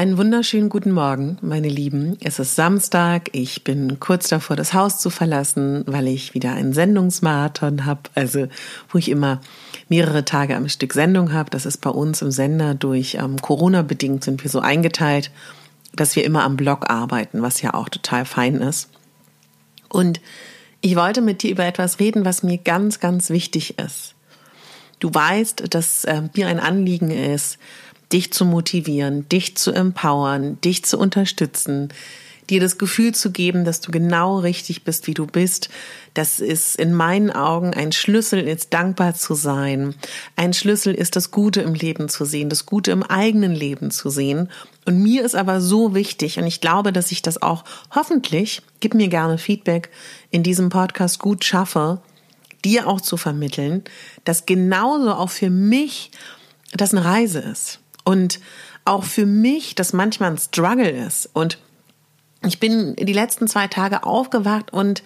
Einen wunderschönen guten Morgen, meine Lieben. Es ist Samstag. Ich bin kurz davor, das Haus zu verlassen, weil ich wieder einen Sendungsmarathon habe. Also, wo ich immer mehrere Tage am Stück Sendung habe. Das ist bei uns im Sender durch ähm, Corona bedingt sind wir so eingeteilt, dass wir immer am Blog arbeiten, was ja auch total fein ist. Und ich wollte mit dir über etwas reden, was mir ganz, ganz wichtig ist. Du weißt, dass äh, mir ein Anliegen ist, dich zu motivieren, dich zu empowern, dich zu unterstützen, dir das Gefühl zu geben, dass du genau richtig bist, wie du bist. Das ist in meinen Augen ein Schlüssel, ist dankbar zu sein. Ein Schlüssel ist das Gute im Leben zu sehen, das Gute im eigenen Leben zu sehen. Und mir ist aber so wichtig, und ich glaube, dass ich das auch hoffentlich, gib mir gerne Feedback, in diesem Podcast gut schaffe, dir auch zu vermitteln, dass genauso auch für mich das eine Reise ist. Und auch für mich das manchmal ein Struggle ist. Und ich bin die letzten zwei Tage aufgewacht und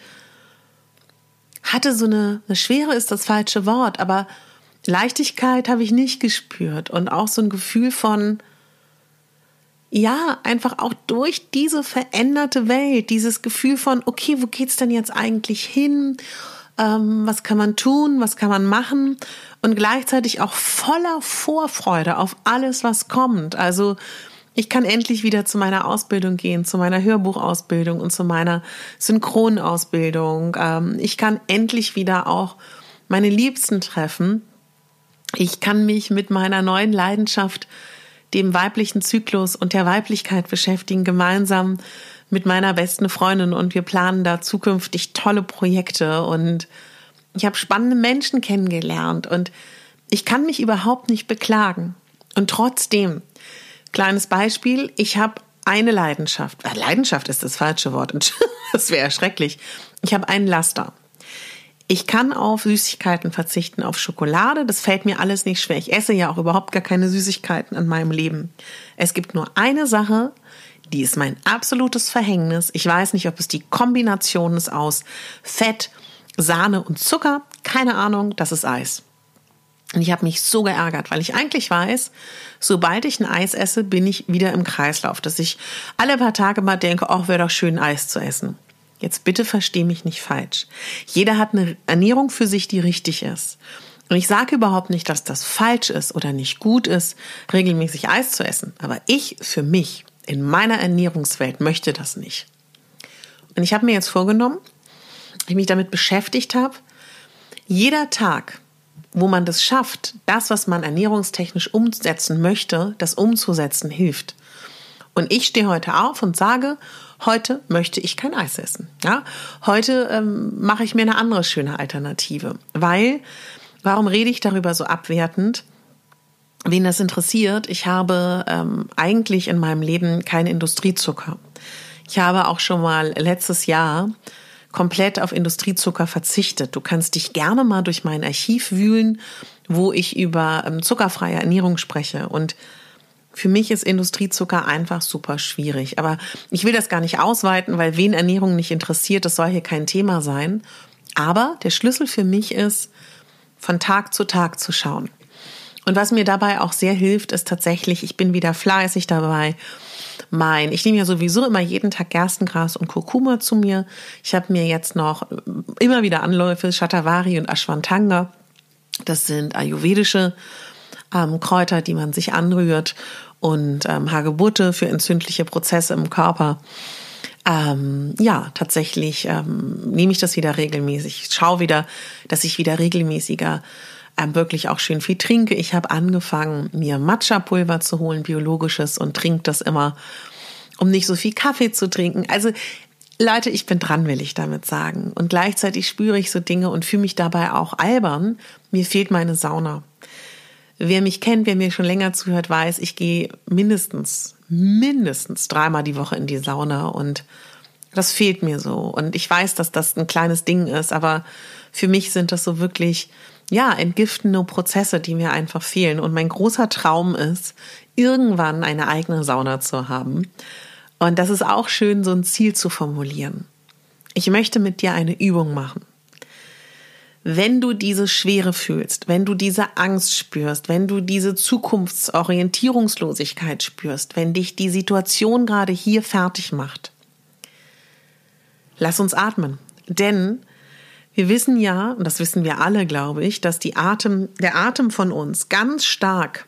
hatte so eine, eine Schwere ist das falsche Wort, aber Leichtigkeit habe ich nicht gespürt und auch so ein Gefühl von, ja, einfach auch durch diese veränderte Welt, dieses Gefühl von, okay, wo geht's denn jetzt eigentlich hin? Ähm, was kann man tun, was kann man machen und gleichzeitig auch voller Vorfreude auf alles, was kommt. Also ich kann endlich wieder zu meiner Ausbildung gehen, zu meiner Hörbuchausbildung und zu meiner Synchronausbildung. Ähm, ich kann endlich wieder auch meine Liebsten treffen. Ich kann mich mit meiner neuen Leidenschaft, dem weiblichen Zyklus und der Weiblichkeit beschäftigen, gemeinsam mit meiner besten Freundin und wir planen da zukünftig tolle Projekte und ich habe spannende Menschen kennengelernt und ich kann mich überhaupt nicht beklagen. Und trotzdem, kleines Beispiel, ich habe eine Leidenschaft. Äh, Leidenschaft ist das falsche Wort. Das wäre schrecklich. Ich habe einen Laster. Ich kann auf Süßigkeiten verzichten, auf Schokolade. Das fällt mir alles nicht schwer. Ich esse ja auch überhaupt gar keine Süßigkeiten in meinem Leben. Es gibt nur eine Sache, die ist mein absolutes Verhängnis. Ich weiß nicht, ob es die Kombination ist aus Fett, Sahne und Zucker. Keine Ahnung, das ist Eis. Und ich habe mich so geärgert, weil ich eigentlich weiß, sobald ich ein Eis esse, bin ich wieder im Kreislauf, dass ich alle paar Tage mal denke, ach, wäre doch schön, Eis zu essen. Jetzt bitte versteh mich nicht falsch. Jeder hat eine Ernährung für sich, die richtig ist. Und ich sage überhaupt nicht, dass das falsch ist oder nicht gut ist, regelmäßig Eis zu essen. Aber ich für mich in meiner Ernährungswelt möchte das nicht. Und ich habe mir jetzt vorgenommen, ich mich damit beschäftigt habe, jeder Tag, wo man das schafft, das, was man ernährungstechnisch umsetzen möchte, das umzusetzen, hilft. Und ich stehe heute auf und sage, heute möchte ich kein Eis essen. Ja, heute ähm, mache ich mir eine andere schöne Alternative, weil warum rede ich darüber so abwertend? Wen das interessiert, ich habe ähm, eigentlich in meinem Leben keinen Industriezucker. Ich habe auch schon mal letztes Jahr komplett auf Industriezucker verzichtet. Du kannst dich gerne mal durch mein Archiv wühlen, wo ich über ähm, zuckerfreie Ernährung spreche. Und für mich ist Industriezucker einfach super schwierig. Aber ich will das gar nicht ausweiten, weil wen Ernährung nicht interessiert, das soll hier kein Thema sein. Aber der Schlüssel für mich ist, von Tag zu Tag zu schauen. Und was mir dabei auch sehr hilft, ist tatsächlich, ich bin wieder fleißig dabei. Mein, ich nehme ja sowieso immer jeden Tag Gerstengras und Kurkuma zu mir. Ich habe mir jetzt noch immer wieder Anläufe, Shatavari und Ashwantanga. Das sind ayurvedische ähm, Kräuter, die man sich anrührt und ähm, Hagebutte für entzündliche Prozesse im Körper. Ähm, ja, tatsächlich ähm, nehme ich das wieder regelmäßig. Ich schaue wieder, dass ich wieder regelmäßiger ähm, wirklich auch schön viel trinke. Ich habe angefangen, mir Matcha-Pulver zu holen, biologisches, und trinke das immer, um nicht so viel Kaffee zu trinken. Also Leute, ich bin dran, will ich damit sagen. Und gleichzeitig spüre ich so Dinge und fühle mich dabei auch albern. Mir fehlt meine Sauna. Wer mich kennt, wer mir schon länger zuhört, weiß, ich gehe mindestens, mindestens dreimal die Woche in die Sauna und das fehlt mir so. Und ich weiß, dass das ein kleines Ding ist, aber für mich sind das so wirklich, ja, entgiftende Prozesse, die mir einfach fehlen. Und mein großer Traum ist, irgendwann eine eigene Sauna zu haben. Und das ist auch schön, so ein Ziel zu formulieren. Ich möchte mit dir eine Übung machen wenn du diese Schwere fühlst, wenn du diese Angst spürst, wenn du diese Zukunftsorientierungslosigkeit spürst, wenn dich die Situation gerade hier fertig macht, lass uns atmen. Denn wir wissen ja, und das wissen wir alle, glaube ich, dass die Atem, der Atem von uns ganz stark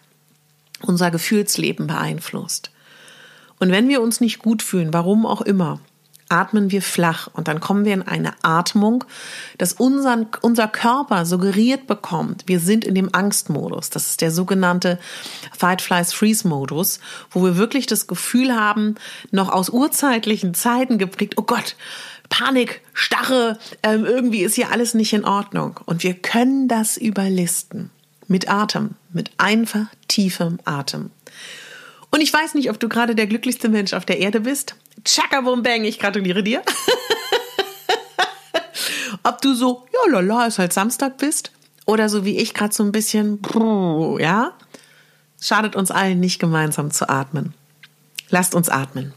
unser Gefühlsleben beeinflusst. Und wenn wir uns nicht gut fühlen, warum auch immer, atmen wir flach und dann kommen wir in eine Atmung, dass unseren, unser Körper suggeriert bekommt, wir sind in dem Angstmodus. Das ist der sogenannte Fight, Flies, Freeze Modus, wo wir wirklich das Gefühl haben, noch aus urzeitlichen Zeiten geprägt, oh Gott, Panik, Starre, ähm, irgendwie ist hier alles nicht in Ordnung. Und wir können das überlisten mit Atem, mit einfach tiefem Atem. Und ich weiß nicht, ob du gerade der glücklichste Mensch auf der Erde bist. Chaka Bum Bang, ich gratuliere dir. ob du so, ja lala, ist halt Samstag bist. Oder so wie ich gerade so ein bisschen, ja. Schadet uns allen nicht gemeinsam zu atmen. Lasst uns atmen.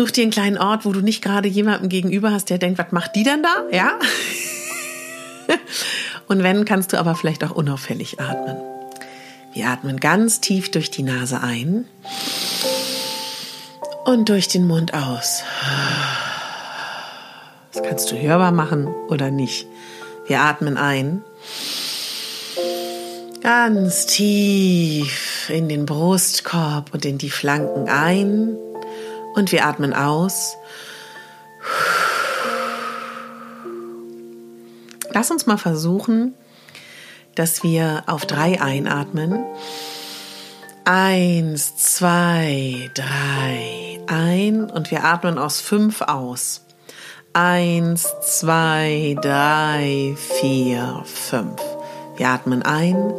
Such dir einen kleinen Ort, wo du nicht gerade jemandem gegenüber hast, der denkt, was macht die denn da? Ja? Und wenn, kannst du aber vielleicht auch unauffällig atmen. Wir atmen ganz tief durch die Nase ein und durch den Mund aus. Das kannst du hörbar machen oder nicht. Wir atmen ein. Ganz tief in den Brustkorb und in die Flanken ein. Und wir atmen aus. Lass uns mal versuchen, dass wir auf drei einatmen. Eins, zwei, drei, ein und wir atmen aus fünf aus. Eins, zwei, drei, vier, fünf. Wir atmen ein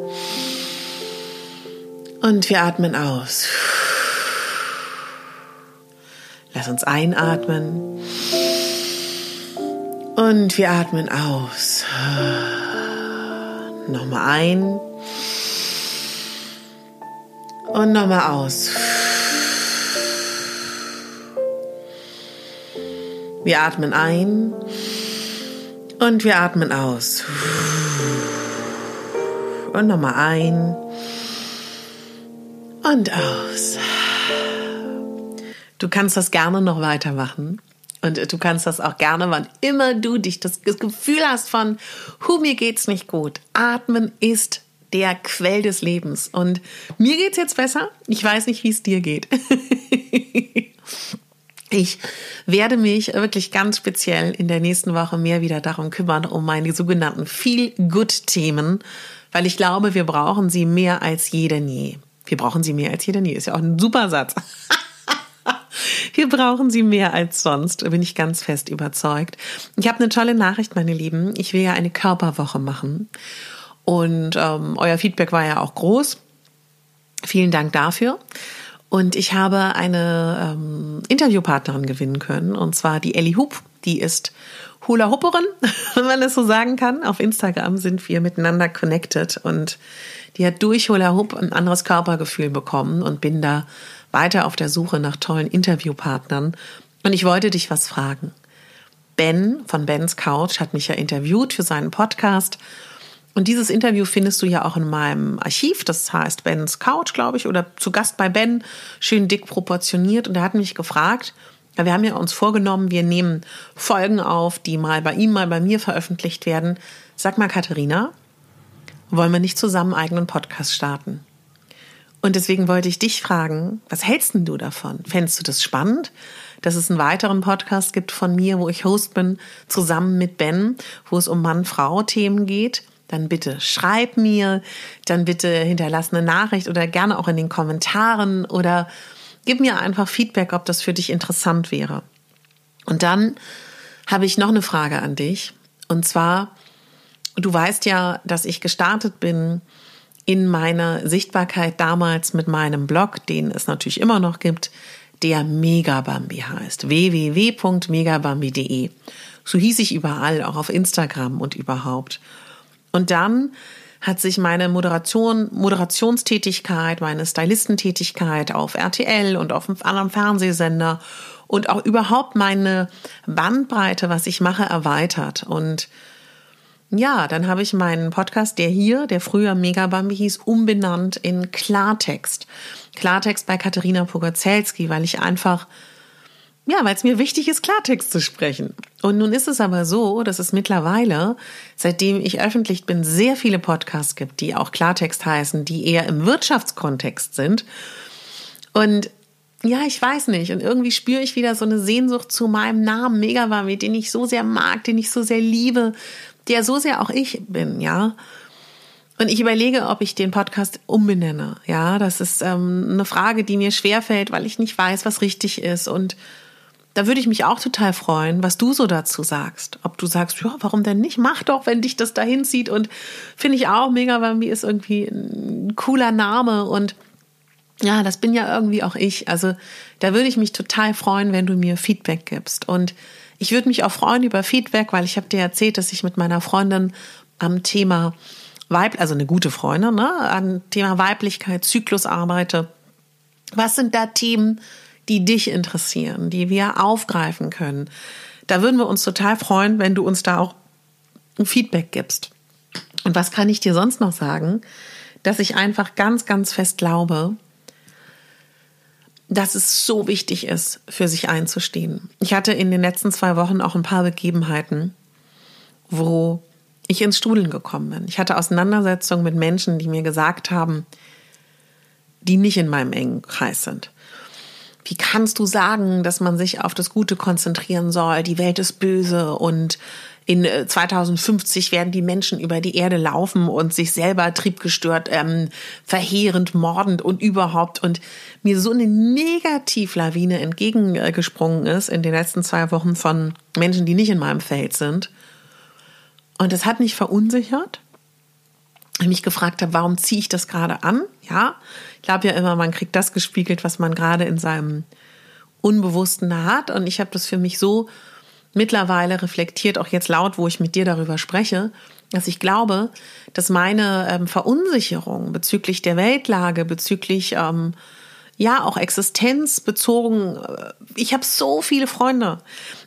und wir atmen aus. Lass uns einatmen und wir atmen aus. Nochmal ein. Und nochmal aus. Wir atmen ein und wir atmen aus. Und nochmal ein und aus. Du kannst das gerne noch weitermachen. Und du kannst das auch gerne, wann immer du dich das Gefühl hast von, hu, mir geht's nicht gut. Atmen ist der Quell des Lebens. Und mir geht's jetzt besser. Ich weiß nicht, wie es dir geht. Ich werde mich wirklich ganz speziell in der nächsten Woche mehr wieder darum kümmern, um meine sogenannten Feel-Good-Themen, weil ich glaube, wir brauchen sie mehr als je denn je. Wir brauchen sie mehr als je denn je. Ist ja auch ein super Satz. Wir brauchen sie mehr als sonst, bin ich ganz fest überzeugt. Ich habe eine tolle Nachricht, meine Lieben. Ich will ja eine Körperwoche machen. Und ähm, euer Feedback war ja auch groß. Vielen Dank dafür. Und ich habe eine ähm, Interviewpartnerin gewinnen können, und zwar die Ellie Hup. Die ist Hula-Hupperin, wenn man das so sagen kann. Auf Instagram sind wir miteinander connected und die hat durch Hula Hoop ein anderes Körpergefühl bekommen und bin da weiter auf der Suche nach tollen Interviewpartnern. Und ich wollte dich was fragen. Ben von Bens Couch hat mich ja interviewt für seinen Podcast. Und dieses Interview findest du ja auch in meinem Archiv, das heißt Bens Couch, glaube ich, oder zu Gast bei Ben, schön dick proportioniert. Und er hat mich gefragt, wir haben ja uns vorgenommen, wir nehmen Folgen auf, die mal bei ihm, mal bei mir veröffentlicht werden. Sag mal, Katharina, wollen wir nicht zusammen einen eigenen Podcast starten? Und deswegen wollte ich dich fragen, was hältst denn du davon? Fändest du das spannend, dass es einen weiteren Podcast gibt von mir, wo ich Host bin, zusammen mit Ben, wo es um Mann-Frau-Themen geht? Dann bitte schreib mir, dann bitte hinterlass eine Nachricht oder gerne auch in den Kommentaren oder gib mir einfach Feedback, ob das für dich interessant wäre. Und dann habe ich noch eine Frage an dich. Und zwar, du weißt ja, dass ich gestartet bin in meiner Sichtbarkeit damals mit meinem Blog, den es natürlich immer noch gibt, der Megabambi heißt. www.megabambi.de. So hieß ich überall, auch auf Instagram und überhaupt. Und dann hat sich meine Moderation, Moderationstätigkeit, meine Stylistentätigkeit auf RTL und auf einem anderen Fernsehsender und auch überhaupt meine Bandbreite, was ich mache, erweitert. Und ja, dann habe ich meinen Podcast, der hier, der früher Megabambi hieß, umbenannt in Klartext. Klartext bei Katharina Pogacelski, weil ich einfach ja, weil es mir wichtig ist, Klartext zu sprechen. Und nun ist es aber so, dass es mittlerweile, seitdem ich öffentlich bin, sehr viele Podcasts gibt, die auch Klartext heißen, die eher im Wirtschaftskontext sind. Und ja, ich weiß nicht. Und irgendwie spüre ich wieder so eine Sehnsucht zu meinem Namen Megawami, den ich so sehr mag, den ich so sehr liebe, der so sehr auch ich bin, ja. Und ich überlege, ob ich den Podcast umbenenne. Ja, das ist ähm, eine Frage, die mir schwerfällt, weil ich nicht weiß, was richtig ist. Und da würde ich mich auch total freuen, was du so dazu sagst. Ob du sagst, ja, warum denn nicht? Mach doch, wenn dich das dahin zieht. Und finde ich auch mega, weil mir ist irgendwie ein cooler Name und ja, das bin ja irgendwie auch ich. Also da würde ich mich total freuen, wenn du mir Feedback gibst. Und ich würde mich auch freuen über Feedback, weil ich habe dir erzählt, dass ich mit meiner Freundin am Thema Weib, also eine gute Freundin, ne, am Thema Weiblichkeit, Zyklus arbeite. Was sind da Themen, die dich interessieren, die wir aufgreifen können. Da würden wir uns total freuen, wenn du uns da auch ein Feedback gibst. Und was kann ich dir sonst noch sagen? Dass ich einfach ganz, ganz fest glaube, dass es so wichtig ist, für sich einzustehen. Ich hatte in den letzten zwei Wochen auch ein paar Begebenheiten, wo ich ins Studeln gekommen bin. Ich hatte Auseinandersetzungen mit Menschen, die mir gesagt haben, die nicht in meinem engen Kreis sind wie kannst du sagen, dass man sich auf das Gute konzentrieren soll? Die Welt ist böse und in 2050 äh, werden die Menschen über die Erde laufen und sich selber triebgestört, ähm, verheerend, mordend und überhaupt. Und mir so eine Negativlawine entgegengesprungen ist in den letzten zwei Wochen von Menschen, die nicht in meinem Feld sind. Und das hat mich verunsichert. Ich mich gefragt habe, warum ziehe ich das gerade an? Ja, ich glaube ja immer, man kriegt das gespiegelt, was man gerade in seinem Unbewussten hat. Und ich habe das für mich so mittlerweile reflektiert, auch jetzt laut, wo ich mit dir darüber spreche, dass ich glaube, dass meine ähm, Verunsicherung bezüglich der Weltlage, bezüglich ähm, ja auch existenzbezogen. Äh, ich habe so viele Freunde,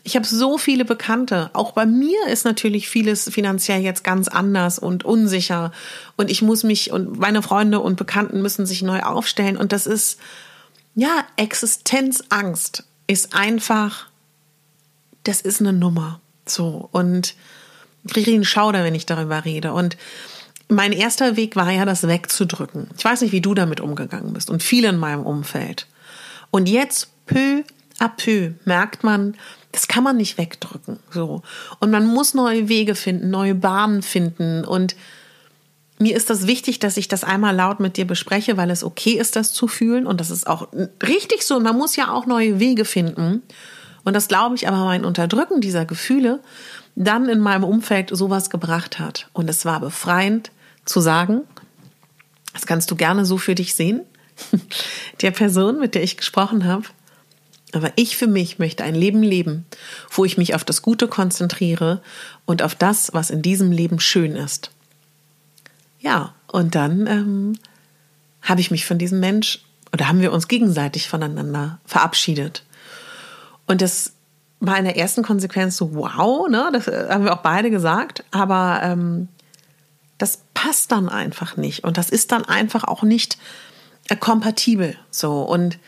ich habe so viele Bekannte. Auch bei mir ist natürlich vieles finanziell jetzt ganz anders und unsicher und ich muss mich und meine Freunde und Bekannten müssen sich neu aufstellen und das ist ja Existenzangst ist einfach das ist eine Nummer so und ich kriege einen Schauder, wenn ich darüber rede und mein erster Weg war ja, das wegzudrücken. Ich weiß nicht, wie du damit umgegangen bist und viele in meinem Umfeld. Und jetzt peu à peu merkt man, das kann man nicht wegdrücken, so. Und man muss neue Wege finden, neue Bahnen finden und mir ist das wichtig, dass ich das einmal laut mit dir bespreche, weil es okay ist, das zu fühlen und das ist auch richtig so. Und man muss ja auch neue Wege finden. Und das glaube ich aber mein Unterdrücken dieser Gefühle dann in meinem Umfeld sowas gebracht hat. Und es war befreiend zu sagen, das kannst du gerne so für dich sehen, der Person, mit der ich gesprochen habe. Aber ich für mich möchte ein Leben leben, wo ich mich auf das Gute konzentriere und auf das, was in diesem Leben schön ist. Ja, und dann ähm, habe ich mich von diesem Mensch oder haben wir uns gegenseitig voneinander verabschiedet. Und das war in der ersten Konsequenz so, wow, ne, das äh, haben wir auch beide gesagt, aber ähm, das passt dann einfach nicht. Und das ist dann einfach auch nicht äh, kompatibel so. Und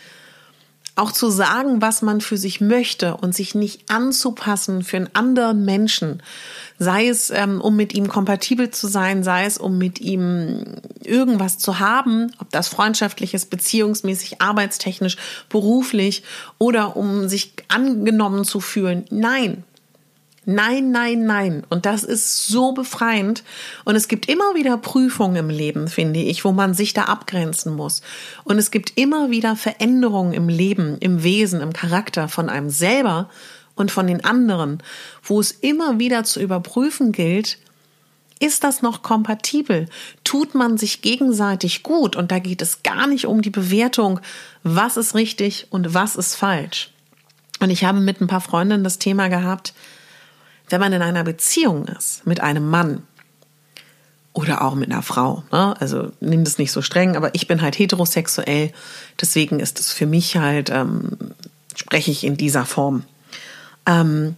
auch zu sagen, was man für sich möchte und sich nicht anzupassen für einen anderen Menschen, sei es ähm, um mit ihm kompatibel zu sein, sei es um mit ihm irgendwas zu haben, ob das freundschaftlich ist, beziehungsmäßig, arbeitstechnisch, beruflich oder um sich angenommen zu fühlen. Nein, Nein, nein, nein. Und das ist so befreiend. Und es gibt immer wieder Prüfungen im Leben, finde ich, wo man sich da abgrenzen muss. Und es gibt immer wieder Veränderungen im Leben, im Wesen, im Charakter von einem selber und von den anderen, wo es immer wieder zu überprüfen gilt, ist das noch kompatibel? Tut man sich gegenseitig gut? Und da geht es gar nicht um die Bewertung, was ist richtig und was ist falsch. Und ich habe mit ein paar Freundinnen das Thema gehabt, wenn man in einer Beziehung ist mit einem Mann oder auch mit einer Frau, ne? also nimm das nicht so streng, aber ich bin halt heterosexuell, deswegen ist es für mich halt, ähm, spreche ich in dieser Form. Ähm,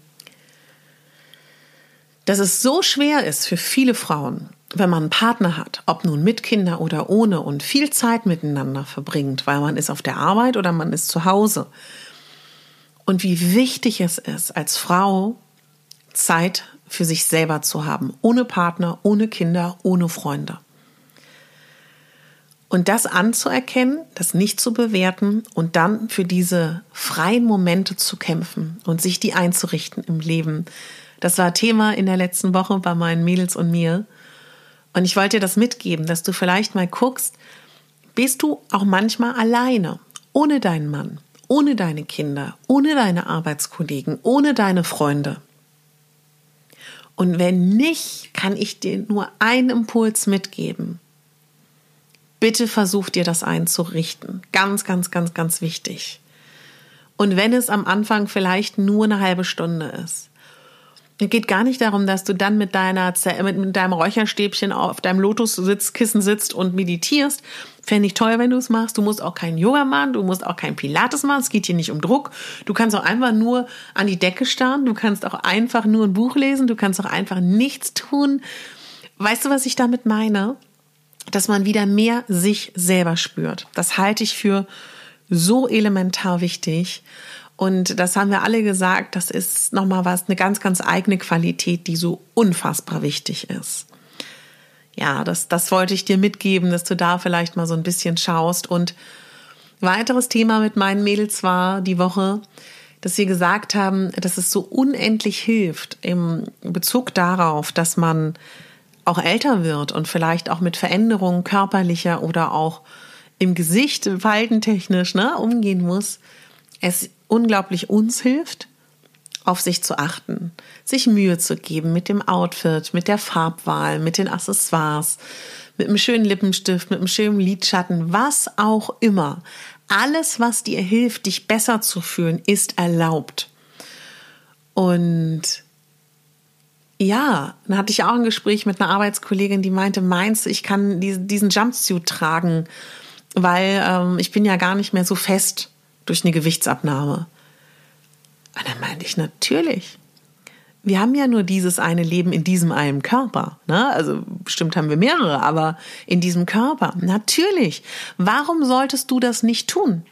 dass es so schwer ist für viele Frauen, wenn man einen Partner hat, ob nun mit Kinder oder ohne und viel Zeit miteinander verbringt, weil man ist auf der Arbeit oder man ist zu Hause. Und wie wichtig es ist, als Frau Zeit für sich selber zu haben, ohne Partner, ohne Kinder, ohne Freunde. Und das anzuerkennen, das nicht zu bewerten und dann für diese freien Momente zu kämpfen und sich die einzurichten im Leben. Das war Thema in der letzten Woche bei meinen Mädels und mir. Und ich wollte dir das mitgeben, dass du vielleicht mal guckst, bist du auch manchmal alleine, ohne deinen Mann, ohne deine Kinder, ohne deine Arbeitskollegen, ohne deine Freunde. Und wenn nicht, kann ich dir nur einen Impuls mitgeben. Bitte versuch dir das einzurichten. Ganz, ganz, ganz, ganz wichtig. Und wenn es am Anfang vielleicht nur eine halbe Stunde ist, es geht gar nicht darum, dass du dann mit deiner mit, deinem Räucherstäbchen auf deinem Lotus-Sitzkissen sitzt und meditierst. Fände ich toll, wenn du es machst. Du musst auch keinen Yoga machen, du musst auch kein Pilates machen. Es geht hier nicht um Druck. Du kannst auch einfach nur an die Decke starren. Du kannst auch einfach nur ein Buch lesen. Du kannst auch einfach nichts tun. Weißt du, was ich damit meine? Dass man wieder mehr sich selber spürt. Das halte ich für so elementar wichtig. Und das haben wir alle gesagt, das ist nochmal was, eine ganz, ganz eigene Qualität, die so unfassbar wichtig ist. Ja, das, das wollte ich dir mitgeben, dass du da vielleicht mal so ein bisschen schaust. Und weiteres Thema mit meinen Mädels war die Woche, dass wir gesagt haben, dass es so unendlich hilft im Bezug darauf, dass man auch älter wird und vielleicht auch mit Veränderungen körperlicher oder auch im Gesicht faltentechnisch ne, umgehen muss. Es unglaublich uns hilft, auf sich zu achten, sich Mühe zu geben mit dem Outfit, mit der Farbwahl, mit den Accessoires, mit einem schönen Lippenstift, mit einem schönen Lidschatten, was auch immer. Alles, was dir hilft, dich besser zu fühlen, ist erlaubt. Und ja, dann hatte ich auch ein Gespräch mit einer Arbeitskollegin, die meinte, meinst du, ich kann diesen Jumpsuit tragen, weil ähm, ich bin ja gar nicht mehr so fest durch eine Gewichtsabnahme. Und dann meinte ich, natürlich. Wir haben ja nur dieses eine Leben in diesem einen Körper. Ne? Also bestimmt haben wir mehrere, aber in diesem Körper. Natürlich. Warum solltest du das nicht tun?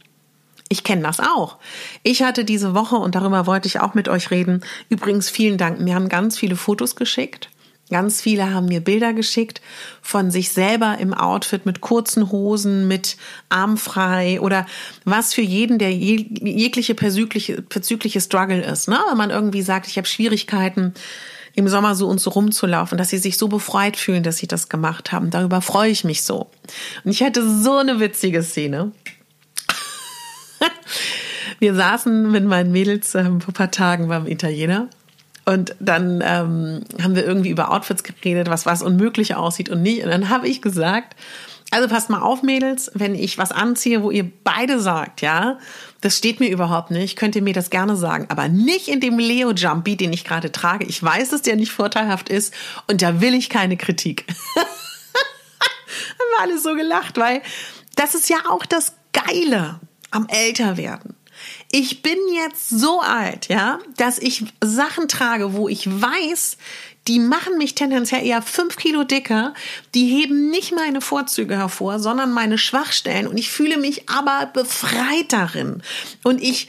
Ich kenne das auch. Ich hatte diese Woche, und darüber wollte ich auch mit euch reden, übrigens vielen Dank, mir haben ganz viele Fotos geschickt Ganz viele haben mir Bilder geschickt von sich selber im Outfit mit kurzen Hosen, mit armfrei oder was für jeden der jegliche persönliche, Struggle ist. Ne? Wenn man irgendwie sagt, ich habe Schwierigkeiten, im Sommer so und so rumzulaufen, dass sie sich so befreit fühlen, dass sie das gemacht haben. Darüber freue ich mich so. Und ich hatte so eine witzige Szene. Wir saßen mit meinen Mädels ähm, vor ein paar Tagen beim Italiener und dann ähm, haben wir irgendwie über Outfits geredet, was was unmöglich aussieht und nicht. Und dann habe ich gesagt, also passt mal auf, Mädels, wenn ich was anziehe, wo ihr beide sagt, ja, das steht mir überhaupt nicht, könnt ihr mir das gerne sagen, aber nicht in dem Leo Jumpy, den ich gerade trage. Ich weiß, dass der nicht vorteilhaft ist und da will ich keine Kritik. Haben wir alle so gelacht, weil das ist ja auch das Geile am Älterwerden Ich bin jetzt so alt, ja, dass ich Sachen trage, wo ich weiß, die machen mich tendenziell eher fünf Kilo dicker. Die heben nicht meine Vorzüge hervor, sondern meine Schwachstellen. Und ich fühle mich aber befreit darin. Und ich,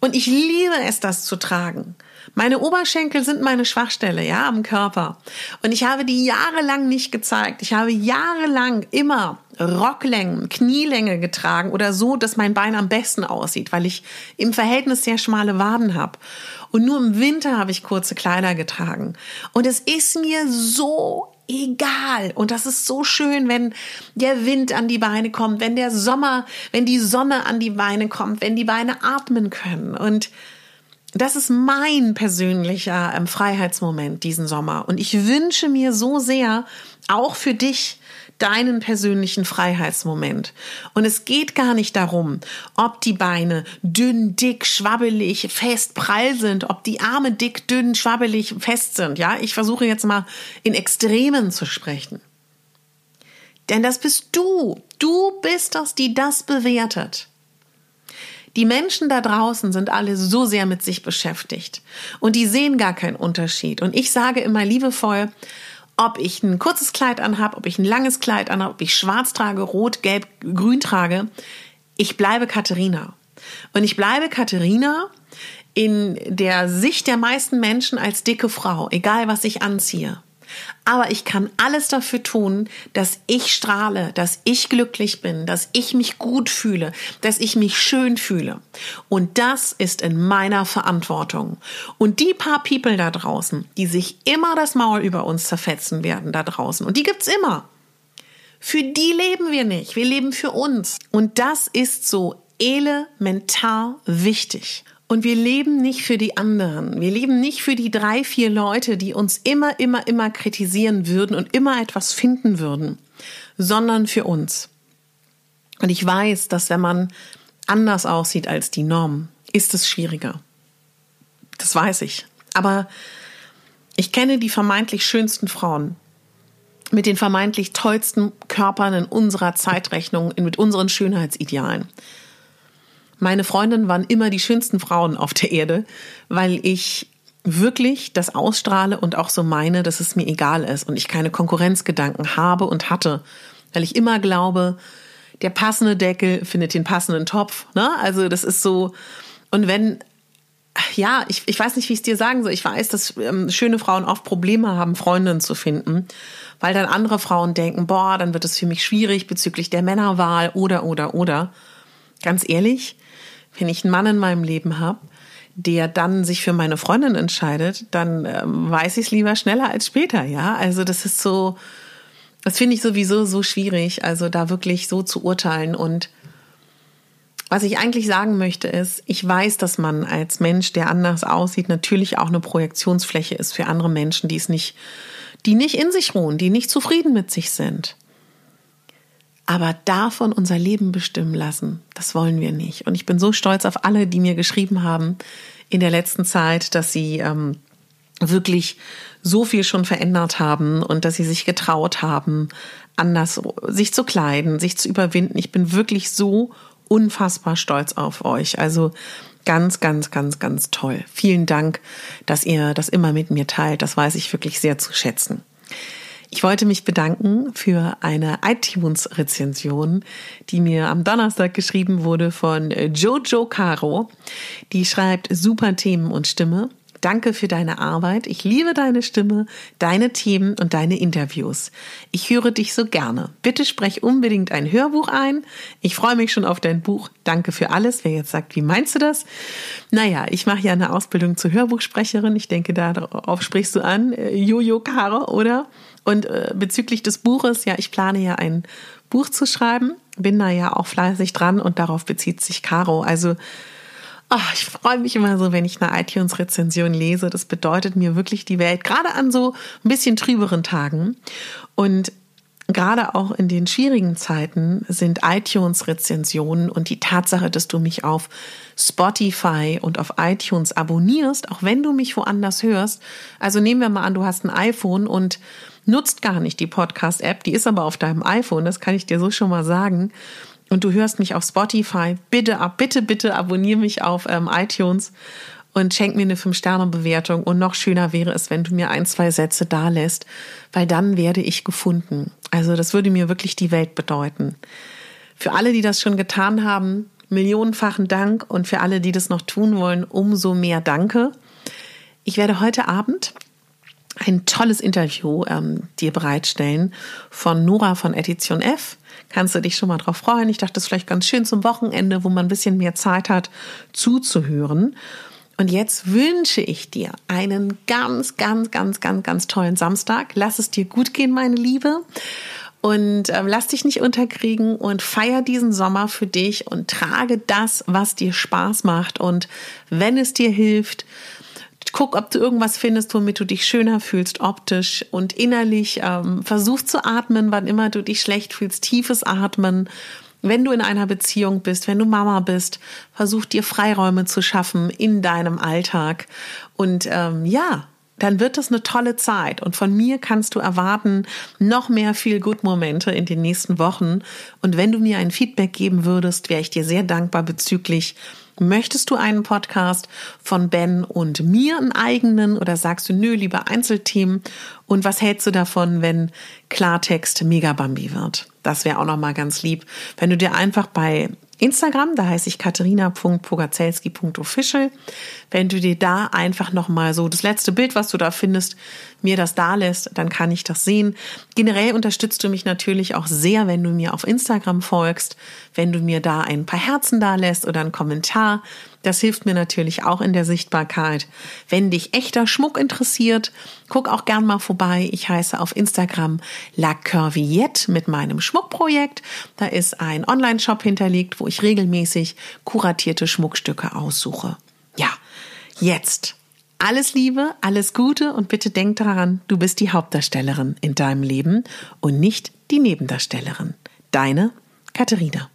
und ich liebe es, das zu tragen. Meine Oberschenkel sind meine Schwachstelle, ja, am Körper. Und ich habe die jahrelang nicht gezeigt. Ich habe jahrelang immer Rocklängen, Knielänge getragen oder so, dass mein Bein am besten aussieht, weil ich im Verhältnis sehr schmale Waden habe. Und nur im Winter habe ich kurze Kleider getragen. Und es ist mir so egal. Und das ist so schön, wenn der Wind an die Beine kommt, wenn der Sommer, wenn die Sonne an die Beine kommt, wenn die Beine atmen können. Und das ist mein persönlicher ähm, Freiheitsmoment diesen Sommer. Und ich wünsche mir so sehr, auch für dich, deinen persönlichen Freiheitsmoment. Und es geht gar nicht darum, ob die Beine dünn, dick, schwabbelig, fest, prall sind, ob die Arme dick, dünn, schwabbelig, fest sind. Ja, ich versuche jetzt mal in Extremen zu sprechen. Denn das bist du. Du bist das, die das bewertet. Die Menschen da draußen sind alle so sehr mit sich beschäftigt und die sehen gar keinen Unterschied. Und ich sage immer liebevoll, ob ich ein kurzes Kleid anhabe, ob ich ein langes Kleid anhabe, ob ich schwarz trage, rot, gelb, grün trage, ich bleibe Katharina. Und ich bleibe Katharina in der Sicht der meisten Menschen als dicke Frau, egal was ich anziehe. Aber ich kann alles dafür tun, dass ich strahle, dass ich glücklich bin, dass ich mich gut fühle, dass ich mich schön fühle. Und das ist in meiner Verantwortung. Und die paar People da draußen, die sich immer das Maul über uns zerfetzen werden da draußen, und die gibt's immer. Für die leben wir nicht, wir leben für uns. Und das ist so elementar wichtig. Und wir leben nicht für die anderen. Wir leben nicht für die drei, vier Leute, die uns immer, immer, immer kritisieren würden und immer etwas finden würden, sondern für uns. Und ich weiß, dass wenn man anders aussieht als die Norm, ist es schwieriger. Das weiß ich. Aber ich kenne die vermeintlich schönsten Frauen mit den vermeintlich tollsten Körpern in unserer Zeitrechnung, mit unseren Schönheitsidealen. Meine Freundinnen waren immer die schönsten Frauen auf der Erde, weil ich wirklich das ausstrahle und auch so meine, dass es mir egal ist und ich keine Konkurrenzgedanken habe und hatte, weil ich immer glaube, der passende Deckel findet den passenden Topf. Ne? Also das ist so, und wenn, ja, ich, ich weiß nicht, wie ich es dir sagen soll, ich weiß, dass ähm, schöne Frauen oft Probleme haben, Freundinnen zu finden, weil dann andere Frauen denken, boah, dann wird es für mich schwierig bezüglich der Männerwahl oder, oder, oder. Ganz ehrlich, wenn ich einen Mann in meinem Leben habe, der dann sich für meine Freundin entscheidet, dann ähm, weiß ich es lieber schneller als später, ja. Also das ist so, das finde ich sowieso so schwierig, also da wirklich so zu urteilen. Und was ich eigentlich sagen möchte ist, ich weiß, dass man als Mensch, der anders aussieht, natürlich auch eine Projektionsfläche ist für andere Menschen, die es nicht, die nicht in sich ruhen, die nicht zufrieden mit sich sind. Aber davon unser Leben bestimmen lassen, das wollen wir nicht. Und ich bin so stolz auf alle, die mir geschrieben haben in der letzten Zeit, dass sie ähm, wirklich so viel schon verändert haben und dass sie sich getraut haben, anders sich zu kleiden, sich zu überwinden. Ich bin wirklich so unfassbar stolz auf euch. Also ganz, ganz, ganz, ganz toll. Vielen Dank, dass ihr das immer mit mir teilt. Das weiß ich wirklich sehr zu schätzen. Ich wollte mich bedanken für eine iTunes-Rezension, die mir am Donnerstag geschrieben wurde von Jojo Caro. Die schreibt super Themen und Stimme. Danke für deine Arbeit. Ich liebe deine Stimme, deine Themen und deine Interviews. Ich höre dich so gerne. Bitte sprech unbedingt ein Hörbuch ein. Ich freue mich schon auf dein Buch. Danke für alles. Wer jetzt sagt, wie meinst du das? Naja, ich mache ja eine Ausbildung zur Hörbuchsprecherin. Ich denke, darauf sprichst du an. Äh, Jojo Karo, oder? Und äh, bezüglich des Buches, ja, ich plane ja ein Buch zu schreiben, bin da ja auch fleißig dran und darauf bezieht sich Caro. Also oh, ich freue mich immer so, wenn ich eine iTunes-Rezension lese. Das bedeutet mir wirklich die Welt, gerade an so ein bisschen trüberen Tagen. Und gerade auch in den schwierigen Zeiten sind iTunes-Rezensionen und die Tatsache, dass du mich auf Spotify und auf iTunes abonnierst, auch wenn du mich woanders hörst. Also nehmen wir mal an, du hast ein iPhone und nutzt gar nicht die Podcast-App, die ist aber auf deinem iPhone, das kann ich dir so schon mal sagen. Und du hörst mich auf Spotify, bitte ab, bitte, bitte abonniere mich auf ähm, iTunes und schenk mir eine 5-Sterne-Bewertung. Und noch schöner wäre es, wenn du mir ein, zwei Sätze da lässt, weil dann werde ich gefunden. Also das würde mir wirklich die Welt bedeuten. Für alle, die das schon getan haben, millionenfachen Dank und für alle, die das noch tun wollen, umso mehr Danke. Ich werde heute Abend ein tolles Interview ähm, dir bereitstellen von Nora von Edition F. Kannst du dich schon mal drauf freuen? Ich dachte, das ist vielleicht ganz schön zum Wochenende, wo man ein bisschen mehr Zeit hat, zuzuhören. Und jetzt wünsche ich dir einen ganz, ganz, ganz, ganz, ganz tollen Samstag. Lass es dir gut gehen, meine Liebe. Und äh, lass dich nicht unterkriegen und feier diesen Sommer für dich und trage das, was dir Spaß macht. Und wenn es dir hilft, guck, ob du irgendwas findest, womit du dich schöner fühlst, optisch und innerlich. Ähm, versuch zu atmen, wann immer du dich schlecht fühlst. Tiefes Atmen wenn du in einer Beziehung bist, wenn du Mama bist, versuch dir Freiräume zu schaffen in deinem Alltag. Und ähm, ja, dann wird es eine tolle Zeit. Und von mir kannst du erwarten, noch mehr viel Good Momente in den nächsten Wochen. Und wenn du mir ein Feedback geben würdest, wäre ich dir sehr dankbar bezüglich Möchtest du einen Podcast von Ben und mir einen eigenen oder sagst du, nö, lieber Einzelthemen? Und was hältst du davon, wenn Klartext Megabambi wird? Das wäre auch nochmal ganz lieb, wenn du dir einfach bei Instagram, da heiße ich katharina.pogazelski.official. Wenn du dir da einfach nochmal so das letzte Bild, was du da findest, mir das da lässt, dann kann ich das sehen. Generell unterstützt du mich natürlich auch sehr, wenn du mir auf Instagram folgst, wenn du mir da ein paar Herzen da lässt oder einen Kommentar. Das hilft mir natürlich auch in der Sichtbarkeit. Wenn dich echter Schmuck interessiert, guck auch gern mal vorbei. Ich heiße auf Instagram La Curviette mit meinem Schmuckprojekt. Da ist ein Online-Shop hinterlegt, wo ich regelmäßig kuratierte Schmuckstücke aussuche. Ja, jetzt alles Liebe, alles Gute und bitte denk daran, du bist die Hauptdarstellerin in deinem Leben und nicht die Nebendarstellerin. Deine Katharina.